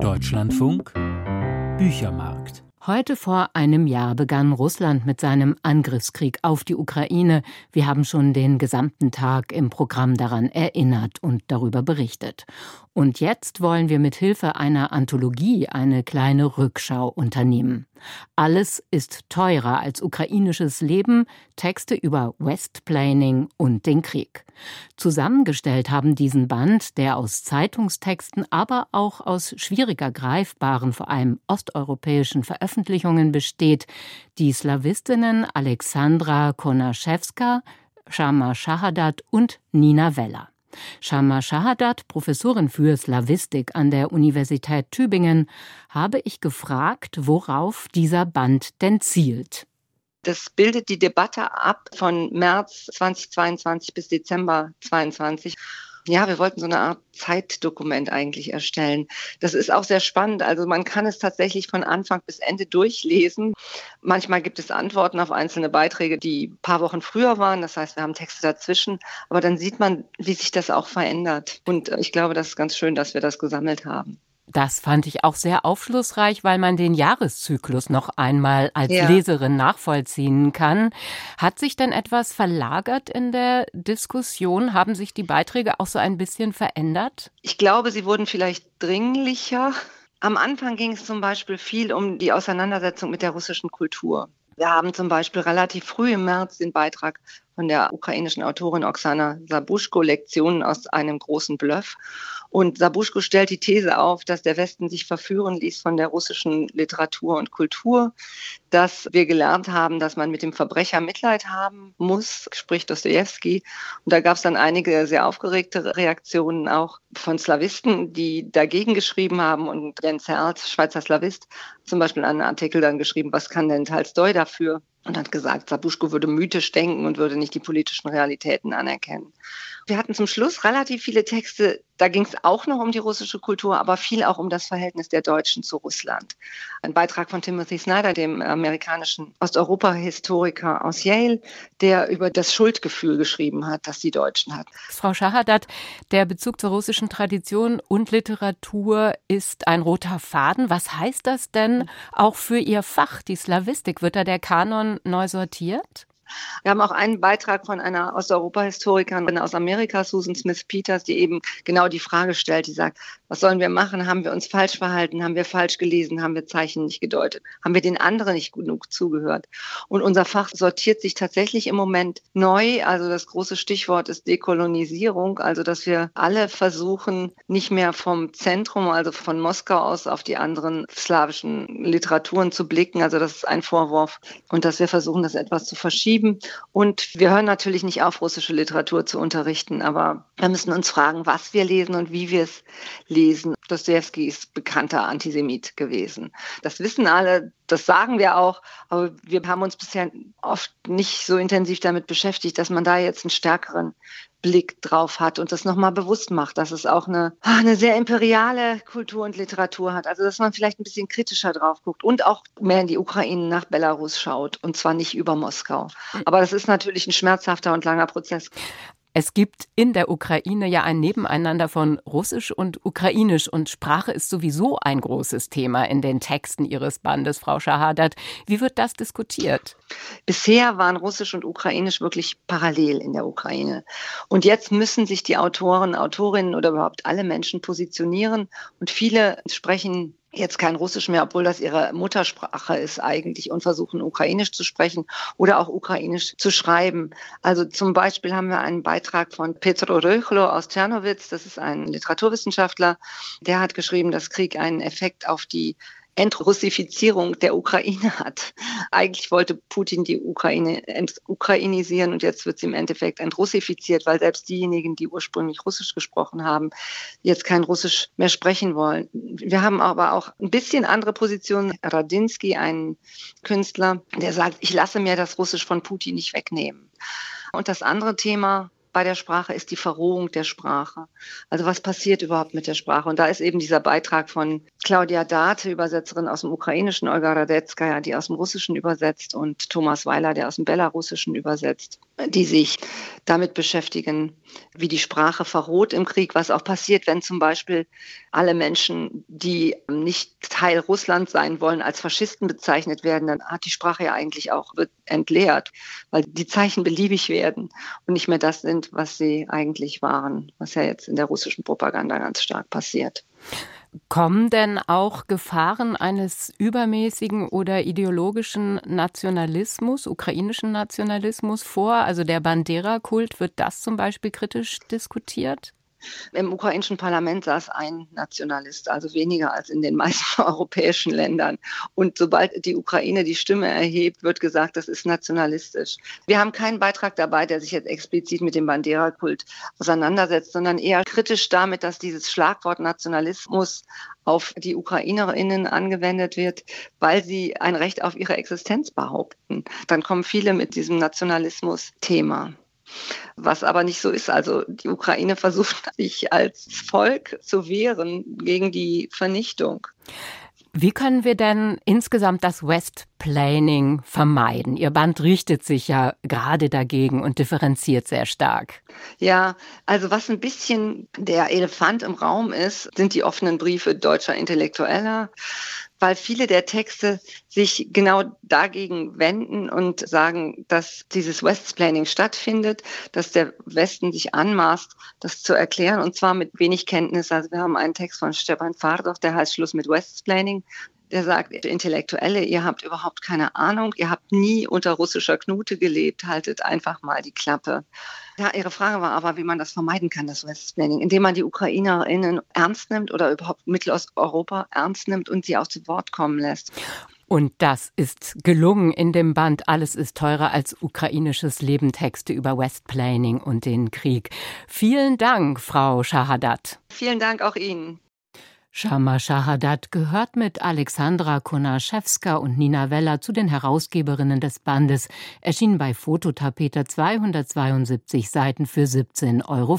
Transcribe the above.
Deutschlandfunk Büchermarkt Heute vor einem Jahr begann Russland mit seinem Angriffskrieg auf die Ukraine. Wir haben schon den gesamten Tag im Programm daran erinnert und darüber berichtet. Und jetzt wollen wir mit Hilfe einer Anthologie eine kleine Rückschau unternehmen. Alles ist teurer als ukrainisches Leben, Texte über Westplaning und den Krieg. Zusammengestellt haben diesen Band, der aus Zeitungstexten, aber auch aus schwieriger greifbaren, vor allem osteuropäischen Veröffentlichungen besteht, die Slawistinnen Alexandra Konaschewska, Shama Shahadat und Nina Weller. Shama Shahadat, Professorin für Slawistik an der Universität Tübingen, habe ich gefragt, worauf dieser Band denn zielt. Das bildet die Debatte ab von März 2022 bis Dezember 2022 ja, wir wollten so eine Art Zeitdokument eigentlich erstellen. Das ist auch sehr spannend. Also man kann es tatsächlich von Anfang bis Ende durchlesen. Manchmal gibt es Antworten auf einzelne Beiträge, die ein paar Wochen früher waren. Das heißt, wir haben Texte dazwischen. Aber dann sieht man, wie sich das auch verändert. Und ich glaube, das ist ganz schön, dass wir das gesammelt haben. Das fand ich auch sehr aufschlussreich, weil man den Jahreszyklus noch einmal als ja. Leserin nachvollziehen kann. Hat sich denn etwas verlagert in der Diskussion? Haben sich die Beiträge auch so ein bisschen verändert? Ich glaube, sie wurden vielleicht dringlicher. Am Anfang ging es zum Beispiel viel um die Auseinandersetzung mit der russischen Kultur. Wir haben zum Beispiel relativ früh im März den Beitrag von der ukrainischen Autorin Oksana Sabuschko Lektionen aus einem großen Bluff. Und Sabuschko stellt die These auf, dass der Westen sich verführen ließ von der russischen Literatur und Kultur, dass wir gelernt haben, dass man mit dem Verbrecher Mitleid haben muss, spricht Dostoevsky. Und da gab es dann einige sehr aufgeregte Reaktionen auch von Slawisten, die dagegen geschrieben haben. Und Jens Herlt, Schweizer Slawist, zum Beispiel einen Artikel dann geschrieben, was kann denn Tolstoi dafür? Und hat gesagt, Sabuschko würde mythisch denken und würde nicht die politischen Realitäten anerkennen. Wir hatten zum Schluss relativ viele Texte, da ging es auch noch um die russische Kultur, aber viel auch um das Verhältnis der Deutschen zu Russland. Ein Beitrag von Timothy Snyder, dem amerikanischen Osteuropa-Historiker aus Yale, der über das Schuldgefühl geschrieben hat, das die Deutschen hatten. Frau Schahadat, der Bezug zur russischen Tradition und Literatur ist ein roter Faden. Was heißt das denn auch für Ihr Fach, die Slawistik? Wird da der Kanon neu sortiert? Wir haben auch einen Beitrag von einer Osteuropa-Historikerin aus Amerika, Susan Smith Peters, die eben genau die Frage stellt, die sagt, was sollen wir machen? Haben wir uns falsch verhalten? Haben wir falsch gelesen? Haben wir Zeichen nicht gedeutet? Haben wir den anderen nicht genug zugehört? Und unser Fach sortiert sich tatsächlich im Moment neu. Also das große Stichwort ist Dekolonisierung, also dass wir alle versuchen, nicht mehr vom Zentrum, also von Moskau aus auf die anderen slawischen Literaturen zu blicken. Also das ist ein Vorwurf. Und dass wir versuchen, das etwas zu verschieben geschrieben. Und wir hören natürlich nicht auf, russische Literatur zu unterrichten, aber wir müssen uns fragen, was wir lesen und wie wir es lesen. Dostoevsky ist bekannter Antisemit gewesen. Das wissen alle, das sagen wir auch, aber wir haben uns bisher oft nicht so intensiv damit beschäftigt, dass man da jetzt einen stärkeren Blick drauf hat und das nochmal bewusst macht, dass es auch eine, ah, eine sehr imperiale Kultur und Literatur hat. Also dass man vielleicht ein bisschen kritischer drauf guckt und auch mehr in die Ukraine nach Belarus schaut und zwar nicht über Moskau. Aber das ist natürlich ein schmerzhafter und langer Prozess. Es gibt in der Ukraine ja ein Nebeneinander von Russisch und Ukrainisch und Sprache ist sowieso ein großes Thema in den Texten Ihres Bandes, Frau Schahadat. Wie wird das diskutiert? Bisher waren Russisch und Ukrainisch wirklich parallel in der Ukraine. Und jetzt müssen sich die Autoren, Autorinnen oder überhaupt alle Menschen positionieren und viele sprechen jetzt kein Russisch mehr, obwohl das ihre Muttersprache ist eigentlich und versuchen Ukrainisch zu sprechen oder auch Ukrainisch zu schreiben. Also zum Beispiel haben wir einen Beitrag von Petro Röchlo aus Tschernowitz, das ist ein Literaturwissenschaftler, der hat geschrieben, dass Krieg einen Effekt auf die Entrussifizierung der Ukraine hat. Eigentlich wollte Putin die Ukraine ukrainisieren und jetzt wird sie im Endeffekt entrussifiziert, weil selbst diejenigen, die ursprünglich Russisch gesprochen haben, jetzt kein Russisch mehr sprechen wollen. Wir haben aber auch ein bisschen andere Positionen. Radinsky, ein Künstler, der sagt, ich lasse mir das Russisch von Putin nicht wegnehmen. Und das andere Thema, bei der Sprache ist die Verrohung der Sprache. Also was passiert überhaupt mit der Sprache? Und da ist eben dieser Beitrag von Claudia Date, Übersetzerin aus dem Ukrainischen, Olga Radetskaya, die aus dem Russischen übersetzt und Thomas Weiler, der aus dem Belarussischen übersetzt. die sich damit beschäftigen, wie die Sprache verroht im Krieg, was auch passiert, wenn zum Beispiel alle Menschen, die nicht Teil Russlands sein wollen, als Faschisten bezeichnet werden, dann hat die Sprache ja eigentlich auch entleert, weil die Zeichen beliebig werden und nicht mehr das sind, was sie eigentlich waren, was ja jetzt in der russischen Propaganda ganz stark passiert. Kommen denn auch Gefahren eines übermäßigen oder ideologischen Nationalismus, ukrainischen Nationalismus vor? Also der Bandera-Kult, wird das zum Beispiel kritisch diskutiert? Im ukrainischen Parlament saß ein Nationalist, also weniger als in den meisten europäischen Ländern. Und sobald die Ukraine die Stimme erhebt, wird gesagt, das ist nationalistisch. Wir haben keinen Beitrag dabei, der sich jetzt explizit mit dem Bandera-Kult auseinandersetzt, sondern eher kritisch damit, dass dieses Schlagwort Nationalismus auf die Ukrainerinnen angewendet wird, weil sie ein Recht auf ihre Existenz behaupten. Dann kommen viele mit diesem Nationalismus-Thema was aber nicht so ist. Also die Ukraine versucht sich als Volk zu wehren gegen die Vernichtung. Wie können wir denn insgesamt das Westplaning vermeiden? Ihr Band richtet sich ja gerade dagegen und differenziert sehr stark. Ja, also was ein bisschen der Elefant im Raum ist, sind die offenen Briefe deutscher Intellektueller weil viele der Texte sich genau dagegen wenden und sagen, dass dieses Westsplaining stattfindet, dass der Westen sich anmaßt, das zu erklären und zwar mit wenig Kenntnis. Also wir haben einen Text von Stefan Fardoch, der heißt Schluss mit Westsplaining der sagt, Intellektuelle, ihr habt überhaupt keine Ahnung, ihr habt nie unter russischer Knute gelebt, haltet einfach mal die Klappe. Ja, Ihre Frage war aber, wie man das vermeiden kann, das Westplanning, indem man die UkrainerInnen ernst nimmt oder überhaupt Mittelosteuropa ernst nimmt und sie auch zu Wort kommen lässt. Und das ist gelungen in dem Band Alles ist teurer als ukrainisches Leben Texte über Westplaning und den Krieg. Vielen Dank, Frau Shahadat. Vielen Dank auch Ihnen. Shama Shahadat gehört mit Alexandra Konaschewska und Nina Weller zu den Herausgeberinnen des Bandes, erschien bei Fototapeter 272 Seiten für 17,50 Euro.